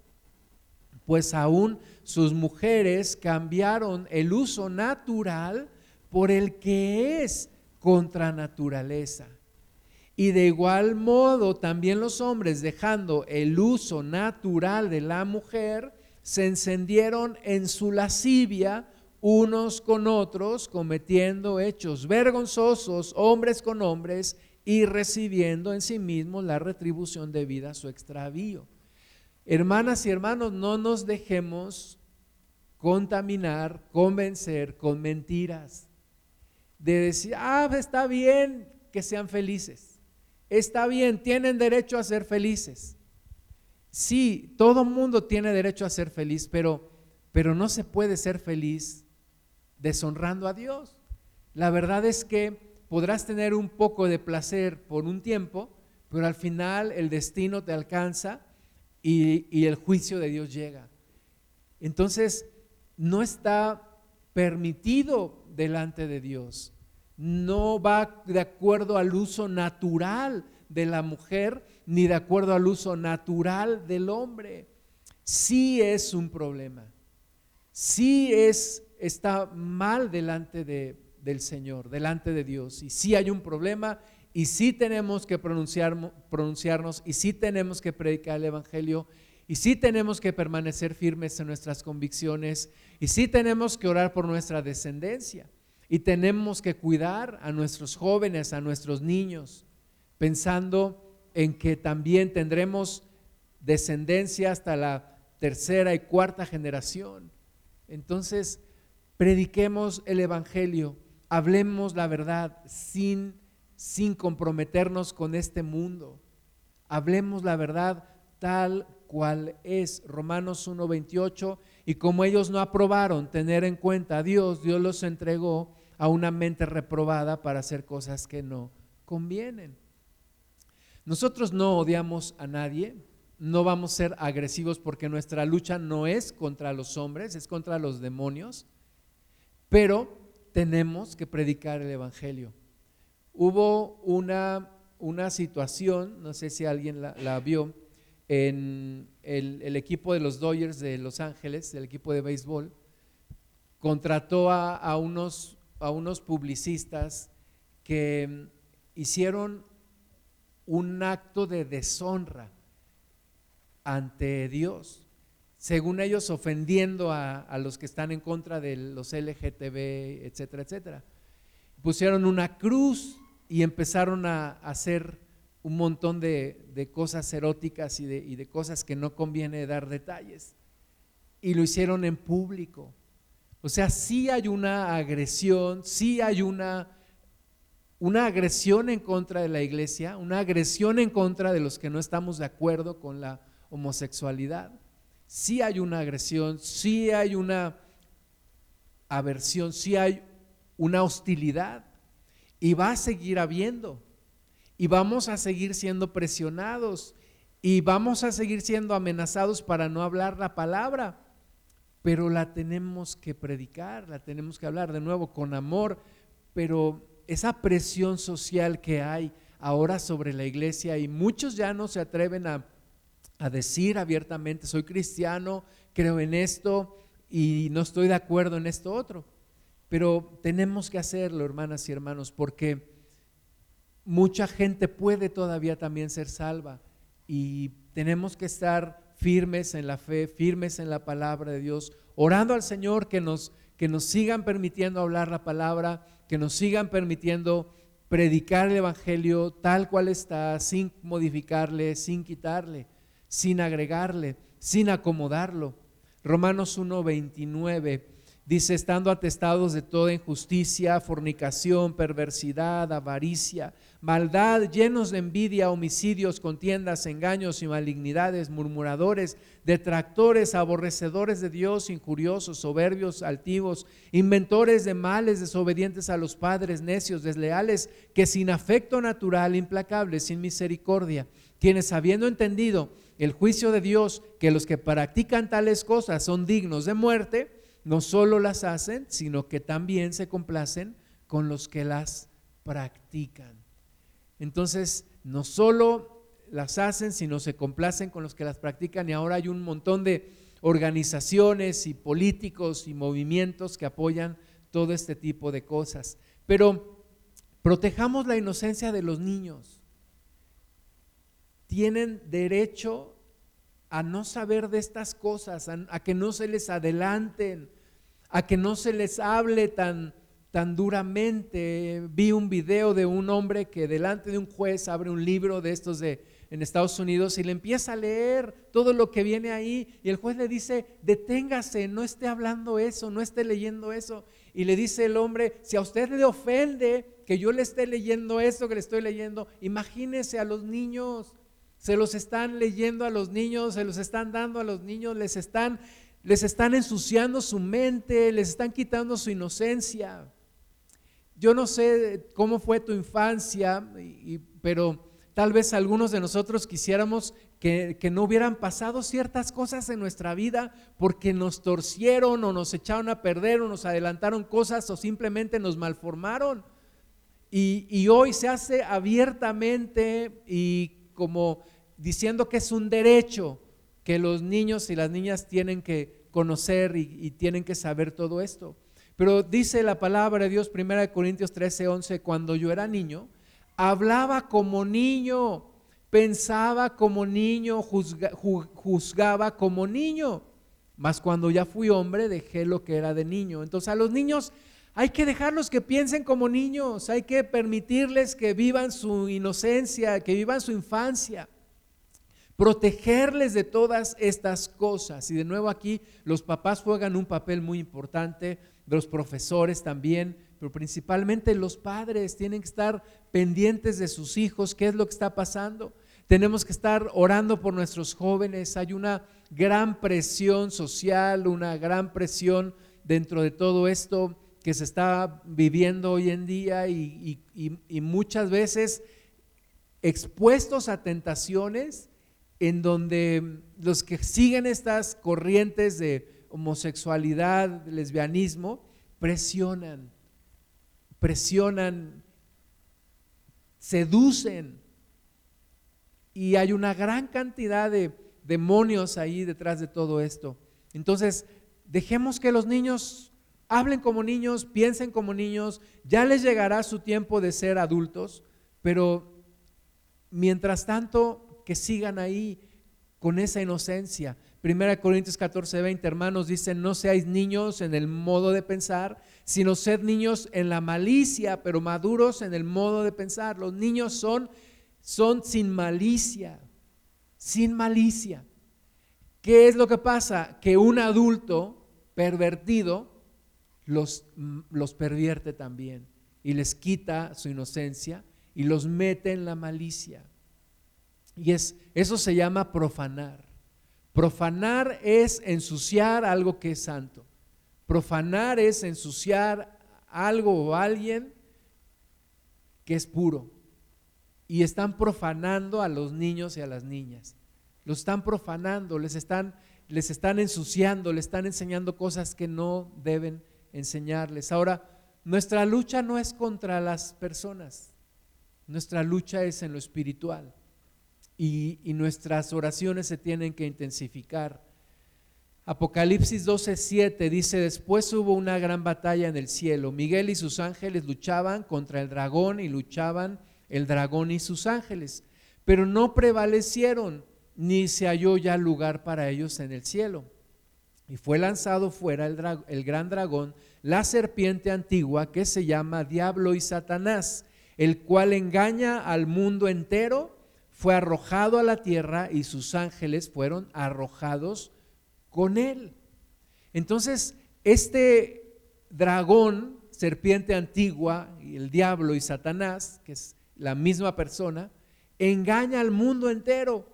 pues aún sus mujeres cambiaron el uso natural por el que es contra naturaleza. Y de igual modo también los hombres, dejando el uso natural de la mujer, se encendieron en su lascivia unos con otros, cometiendo hechos vergonzosos, hombres con hombres, y recibiendo en sí mismos la retribución debida a su extravío. Hermanas y hermanos, no nos dejemos contaminar, convencer con mentiras. De decir, ah, está bien que sean felices. Está bien, tienen derecho a ser felices. Sí, todo mundo tiene derecho a ser feliz, pero, pero no se puede ser feliz deshonrando a Dios. La verdad es que podrás tener un poco de placer por un tiempo, pero al final el destino te alcanza y, el juicio de Dios llega. Entonces, no está permitido delante de Dios. No va de acuerdo al uso natural de la mujer ni de acuerdo al uso natural del hombre. Sí es un problema. Sí es está mal delante de, del Señor, delante de Dios. Y sí hay un problema y sí tenemos que pronunciar, pronunciarnos y sí tenemos que predicar el Evangelio y sí tenemos que permanecer firmes en nuestras convicciones y sí tenemos que orar por nuestra descendencia y tenemos que cuidar a nuestros jóvenes, a nuestros niños, pensando en que también tendremos descendencia hasta la tercera y cuarta generación. Entonces, prediquemos el Evangelio, hablemos la verdad sin, sin comprometernos con este mundo. Hablemos la verdad tal cual es. Romanos 1.28, y como ellos no aprobaron tener en cuenta a Dios, Dios los entregó a una mente reprobada para hacer cosas que no convienen. Nosotros no odiamos a nadie, no vamos a ser agresivos porque nuestra lucha no es contra los hombres, es contra los demonios. Pero tenemos que predicar el Evangelio. Hubo una, una situación, no sé si alguien la, vio, en el, equipo de los Dodgers de Los Ángeles, el equipo de béisbol, contrató a, unos, a unos publicistas que hicieron un acto de deshonra ante Dios según ellos ofendiendo a, los que están en contra de los LGTB, etcétera, etcétera. Pusieron una cruz y empezaron a hacer un montón de, cosas eróticas y de, cosas que no conviene dar detalles. Y lo hicieron en público. O sea, sí hay una agresión, sí hay una, una agresión en contra de la iglesia, una agresión en contra de los que no estamos de acuerdo con la homosexualidad si hay una agresión, si hay una aversión, si hay una hostilidad y va a seguir habiendo. Y vamos a seguir siendo presionados y vamos a seguir siendo amenazados para no hablar la palabra, pero la tenemos que predicar, la tenemos que hablar de nuevo con amor, pero esa presión social que hay ahora sobre la iglesia y muchos ya no se atreven a decir abiertamente, soy cristiano, creo en esto y no estoy de acuerdo en esto otro. Pero tenemos que hacerlo, hermanas y hermanos, porque mucha gente puede todavía también ser salva y tenemos que estar firmes en la fe, firmes en la palabra de Dios, orando al Señor que nos, que nos sigan permitiendo hablar la palabra, que nos sigan permitiendo predicar el Evangelio tal cual está, sin modificarle, sin quitarle sin agregarle, sin acomodarlo. Romanos 1:29 dice, estando atestados de toda injusticia, fornicación, perversidad, avaricia, maldad, llenos de envidia, homicidios, contiendas, engaños y malignidades, murmuradores, detractores, aborrecedores de Dios, injuriosos, soberbios, altivos, inventores de males, desobedientes a los padres, necios, desleales, que sin afecto natural, implacables, sin misericordia, quienes habiendo entendido el juicio de Dios que los que practican tales cosas son dignos de muerte, no solo las hacen, sino que también se complacen con los que las practican. Entonces, no solo las hacen, sino se complacen con los que las practican y ahora hay un montón de organizaciones y políticos y movimientos que apoyan todo este tipo de cosas. Pero protejamos la inocencia de los niños tienen derecho a no saber de estas cosas, a, que no se les adelanten, a que no se les hable tan, tan duramente. Vi un video de un hombre que delante de un juez abre un libro de estos de en Estados Unidos y le empieza a leer todo lo que viene ahí y el juez le dice, deténgase, no esté hablando eso, no esté leyendo eso. Y le dice el hombre, si a usted le ofende que yo le esté leyendo esto que le estoy leyendo, imagínese a los niños, se los están leyendo a los niños, se los están dando a los niños, les están, les están ensuciando su mente, les están quitando su inocencia. Yo no sé cómo fue tu infancia, pero Tal vez algunos de nosotros quisiéramos que, no hubieran pasado ciertas cosas en nuestra vida porque nos torcieron o nos echaron a perder o nos adelantaron cosas o simplemente nos malformaron. Y, hoy se hace abiertamente y como diciendo que es un derecho que los niños y las niñas tienen que conocer y, tienen que saber todo esto. Pero dice la palabra de Dios, 1 Corintios 13, 11, cuando yo era niño, hablaba como niño, pensaba como niño, juzgaba como niño. Mas cuando ya fui hombre dejé lo que era de niño. Entonces a los niños hay que dejarlos que piensen como niños, hay que permitirles que vivan su inocencia, que vivan su infancia, protegerles de todas estas cosas. Y de nuevo aquí los papás juegan un papel muy importante, los profesores también, pero principalmente los padres tienen que estar pendientes de sus hijos, qué es lo que está pasando. Tenemos que estar orando por nuestros jóvenes. Hay una gran presión social, una gran presión dentro de todo esto que se está viviendo hoy en día y, muchas veces expuestos a tentaciones en donde los que siguen estas corrientes de homosexualidad, lesbianismo, presionan presionan, seducen. Y hay una gran cantidad de demonios ahí detrás de todo esto. Entonces, dejemos que los niños hablen como niños, piensen como niños, ya les llegará su tiempo de ser adultos, pero mientras tanto que sigan ahí con esa inocencia. Primera Corintios 14, 20, hermanos, dicen, no seáis niños en el modo de pensar, sino sed niños en la malicia, pero maduros en el modo de pensar. Los niños son, son sin malicia, sin malicia. ¿Qué es lo que pasa? Que un adulto pervertido los, los pervierte también y les quita su inocencia y los mete en la malicia. Y es, eso se llama profanar. Profanar es ensuciar algo que es santo. Profanar es ensuciar algo o alguien que es puro. Y están profanando a los niños y a las niñas. Los están profanando, les están, les están ensuciando, les están enseñando cosas que no deben enseñarles. Ahora, nuestra lucha no es contra las personas, nuestra lucha es en lo espiritual y, nuestras oraciones se tienen que intensificar Apocalipsis 12:7 dice, después hubo una gran batalla en el cielo. Miguel y sus ángeles luchaban contra el dragón y luchaban el dragón y sus ángeles, pero no prevalecieron, ni se halló ya lugar para ellos en el cielo. Y fue lanzado fuera el gran dragón, la serpiente antigua que se llama Diablo y Satanás, el cual engaña al mundo entero, fue arrojado a la tierra y sus ángeles fueron arrojados con él. Entonces, este dragón, serpiente antigua, el diablo y Satanás, que es la misma persona, engaña al mundo entero.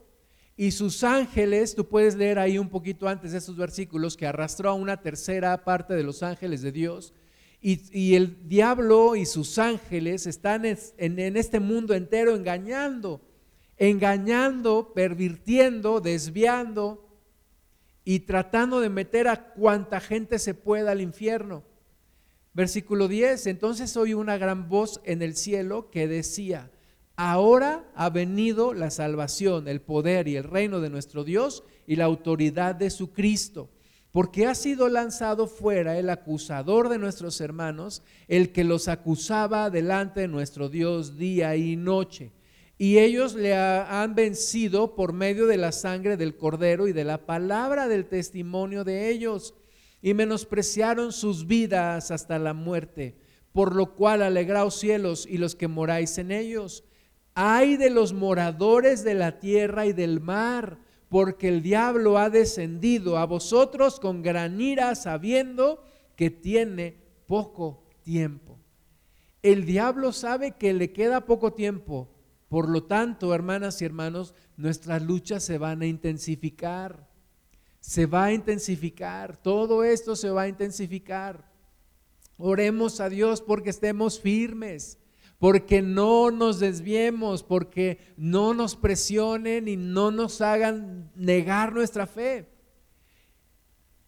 Y sus ángeles, tú puedes leer ahí un poquito antes de esos versículos, que arrastró a una tercera parte de los ángeles de Dios. Y, el diablo y sus ángeles están en este mundo entero engañando, engañando, pervirtiendo, desviando, y tratando de meter a cuanta gente se pueda al infierno. Versículo 10, entonces oí una gran voz en el cielo que decía, ahora ha venido la salvación, el poder y el reino de nuestro Dios y la autoridad de su Cristo, porque ha sido lanzado fuera el acusador de nuestros hermanos, el que los acusaba delante de nuestro Dios día y noche y ellos le han vencido por medio de la sangre del cordero y de la palabra del testimonio de ellos. y menospreciaron sus vidas hasta la muerte, por lo cual alegraos cielos y los que moráis en ellos. Ay de los moradores de la tierra y del mar, porque el diablo ha descendido a vosotros con gran ira, sabiendo que tiene poco tiempo. El diablo sabe que le queda poco tiempo, por lo tanto, hermanas y hermanos, nuestras luchas se van a intensificar. Se va a intensificar. Todo esto se va a intensificar. Oremos a Dios porque estemos firmes, porque no nos desviemos, porque no nos presionen y no nos hagan negar nuestra fe.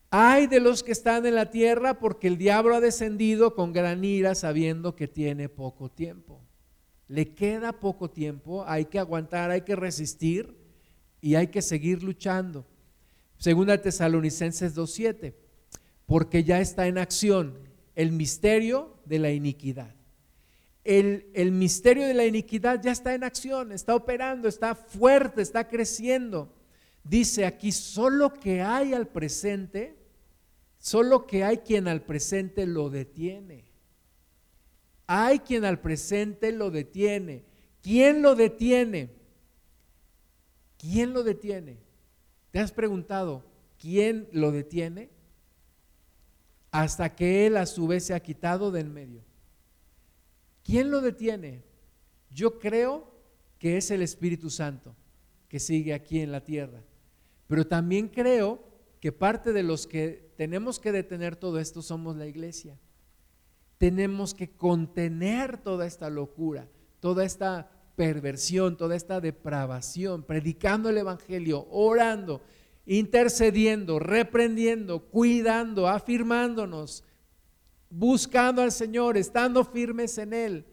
Hay de los que están en la tierra porque el diablo ha descendido con gran ira sabiendo que tiene poco tiempo le queda poco tiempo, hay que aguantar, hay que resistir y hay que seguir luchando. Segunda Tesalonicenses 2.7, porque ya está en acción el misterio de la iniquidad. El, el, misterio de la iniquidad ya está en acción, está operando, está fuerte, está creciendo. Dice aquí, solo que hay al presente, solo que hay quien al presente lo detiene. Hay quien al presente lo detiene. ¿Quién lo detiene? ¿Quién lo detiene? ¿Te has preguntado quién lo detiene? Hasta que Él a su vez se ha quitado del medio. ¿Quién lo detiene? Yo creo que es el Espíritu Santo que sigue aquí en la tierra. Pero también creo que parte de los que tenemos que detener todo esto somos la iglesia tenemos que contener toda esta locura, toda esta perversión, toda esta depravación, predicando el Evangelio, orando, intercediendo, reprendiendo, cuidando, afirmándonos, buscando al Señor, estando firmes en Él.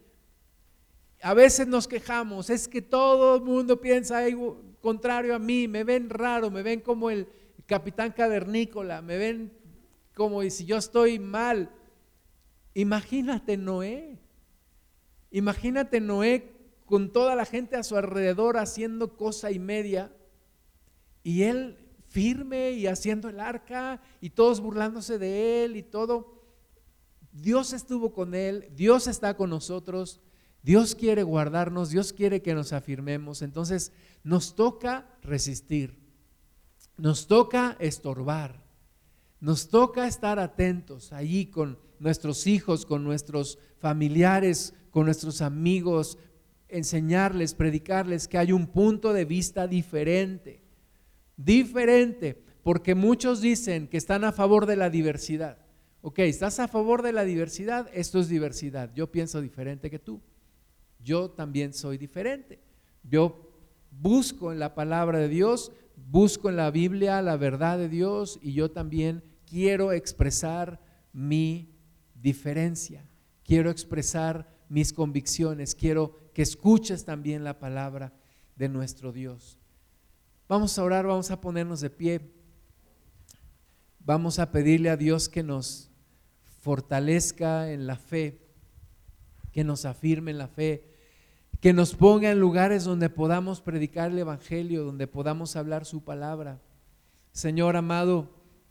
A veces nos quejamos, es que todo el mundo piensa algo contrario a mí, me ven raro, me ven como el capitán cavernícola, me ven como si yo estoy mal. Imagínate Noé. Imagínate Noé con toda la gente a su alrededor haciendo cosa y media y él firme y haciendo el arca y todos burlándose de él y todo. Dios estuvo con él, Dios está con nosotros, Dios quiere guardarnos, Dios quiere que nos afirmemos. Entonces nos toca resistir, nos toca estorbar, nos toca estar atentos allí con nuestros hijos, con nuestros familiares, con nuestros amigos, enseñarles, predicarles que hay un punto de vista diferente. Diferente, porque muchos dicen que están a favor de la diversidad. Ok, ¿estás a favor de la diversidad? Esto es diversidad. Yo pienso diferente que tú. Yo también soy diferente. Yo busco en la palabra de Dios busco en la Biblia la verdad de Dios y yo también quiero expresar mi diferencia. Quiero expresar mis convicciones. Quiero que escuches también la palabra de nuestro Dios. Vamos a orar, vamos a ponernos de pie. Vamos a pedirle a Dios que nos fortalezca en la fe, que nos afirme en la fe que nos ponga en lugares donde podamos predicar el Evangelio, donde podamos hablar su palabra. Señor amado,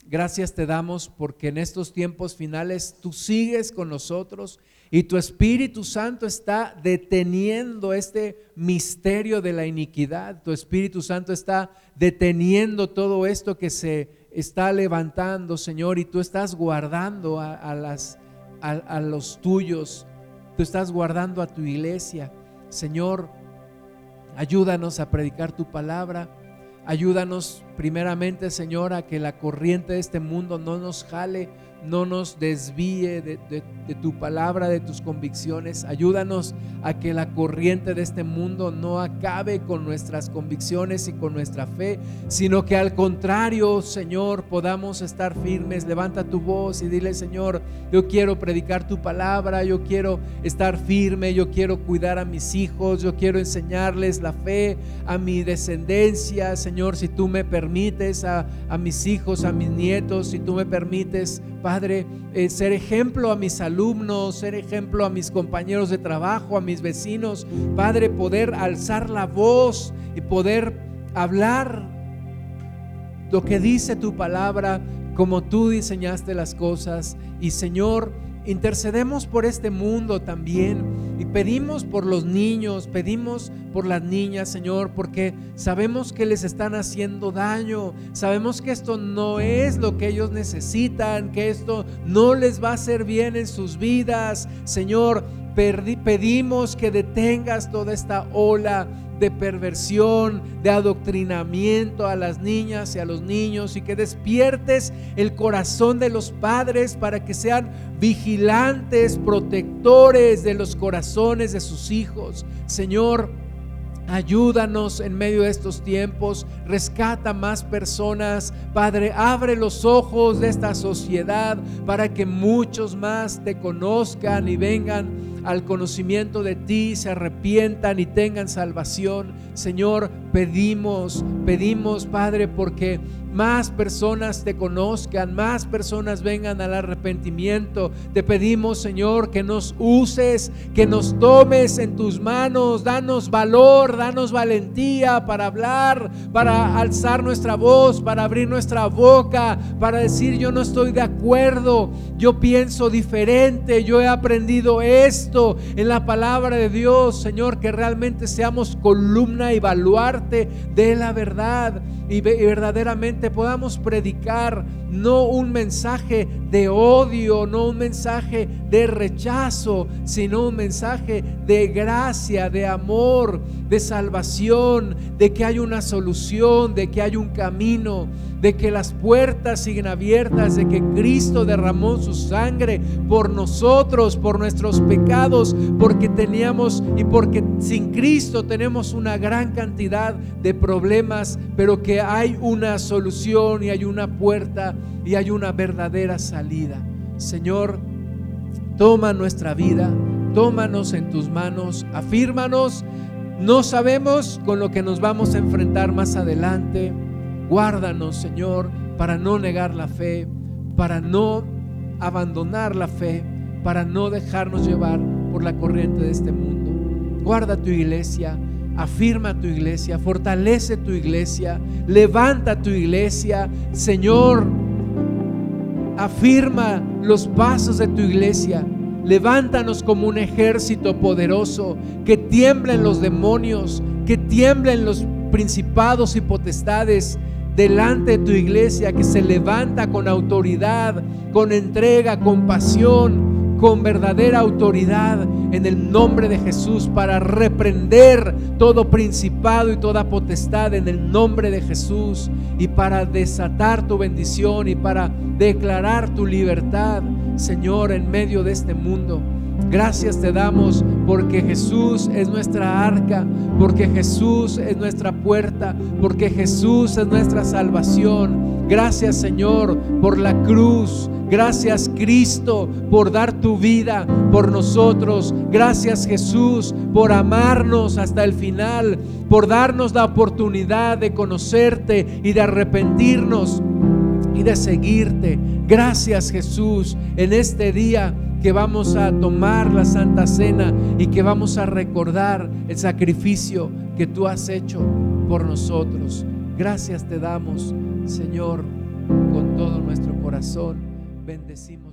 gracias te damos porque en estos tiempos finales tú sigues con nosotros y tu Espíritu Santo está deteniendo este misterio de la iniquidad. Tu Espíritu Santo está deteniendo todo esto que se está levantando, Señor, y tú estás guardando a, los tuyos, tú estás guardando a tu iglesia. Señor, ayúdanos a predicar tu palabra. Ayúdanos primeramente, Señor, a que la corriente de este mundo no nos jale no nos desvíe de, tu palabra, de tus convicciones. Ayúdanos a que la corriente de este mundo no acabe con nuestras convicciones y con nuestra fe, sino que al contrario, Señor, podamos estar firmes. Levanta tu voz y dile, Señor, yo quiero predicar tu palabra, yo quiero estar firme, yo quiero cuidar a mis hijos, yo quiero enseñarles la fe a mi descendencia, Señor, si tú me permites, a, a mis hijos, a mis nietos, si tú me permites Padre, eh, ser ejemplo a mis alumnos, ser ejemplo a mis compañeros de trabajo, a mis vecinos. Padre, poder alzar la voz y poder hablar lo que dice tu palabra como tú diseñaste las cosas. Y Señor, intercedemos por este mundo también y pedimos por los niños, pedimos por las niñas, Señor, porque sabemos que les están haciendo daño, sabemos que esto no es lo que ellos necesitan, que esto no les va a hacer bien en sus vidas. Señor, pedimos que detengas toda esta ola de perversión, de adoctrinamiento a las niñas y a los niños y que despiertes el corazón de los padres para que sean vigilantes, protectores de los corazones de sus hijos. Señor, Ayúdanos en medio de estos tiempos, rescata más personas. Padre, abre los ojos de esta sociedad para que muchos más te conozcan y vengan al conocimiento de ti, se arrepientan y tengan salvación. Señor, pedimos, pedimos, Padre, porque más personas te conozcan, más personas vengan al arrepentimiento. Te pedimos, Señor, que nos uses, que nos tomes en tus manos, danos valor, danos valentía para hablar, para alzar nuestra voz, para abrir nuestra boca, para decir yo no estoy de acuerdo, yo pienso diferente, yo he aprendido esto en la palabra de Dios, Señor, que realmente seamos columna y baluarte de la verdad y verdaderamente podamos predicar no un mensaje de odio, no un mensaje de rechazo, sino un mensaje de gracia, de amor, de salvación, de que hay una solución, de que hay un camino, de que las puertas siguen abiertas, de que Cristo derramó su sangre por nosotros, por nuestros pecados, porque teníamos y porque sin Cristo tenemos una gran cantidad de problemas, pero que hay una solución y hay una puerta y hay una verdadera salida. Señor, toma nuestra vida, tómanos en tus manos, afírmanos. No sabemos con lo que nos vamos a enfrentar más adelante. Guárdanos, Señor, para no negar la fe, para no abandonar la fe, para no dejarnos llevar por la corriente de este mundo. Guarda tu iglesia, afirma tu iglesia, fortalece tu iglesia, levanta tu iglesia. Señor, afirma los pasos de tu iglesia. Levántanos como un ejército poderoso, que tiemblen los demonios, que tiemblen los principados y potestades delante de tu iglesia, que se levanta con autoridad, con entrega, con pasión, con verdadera autoridad en el nombre de Jesús para reprender todo principado y toda potestad en el nombre de Jesús y para desatar tu bendición y para declarar tu libertad, Señor, en medio de este mundo. Gracias te damos porque Jesús es nuestra arca, porque Jesús es nuestra puerta, porque Jesús es nuestra salvación. Gracias Señor por la cruz. Gracias Cristo por dar tu vida por nosotros. Gracias Jesús por amarnos hasta el final, por darnos la oportunidad de conocerte y de arrepentirnos y de seguirte. Gracias Jesús en este día que vamos a tomar la Santa Cena y que vamos a recordar el sacrificio que tú has hecho por nosotros. Gracias te damos, Señor, con todo nuestro corazón. Bendecimos.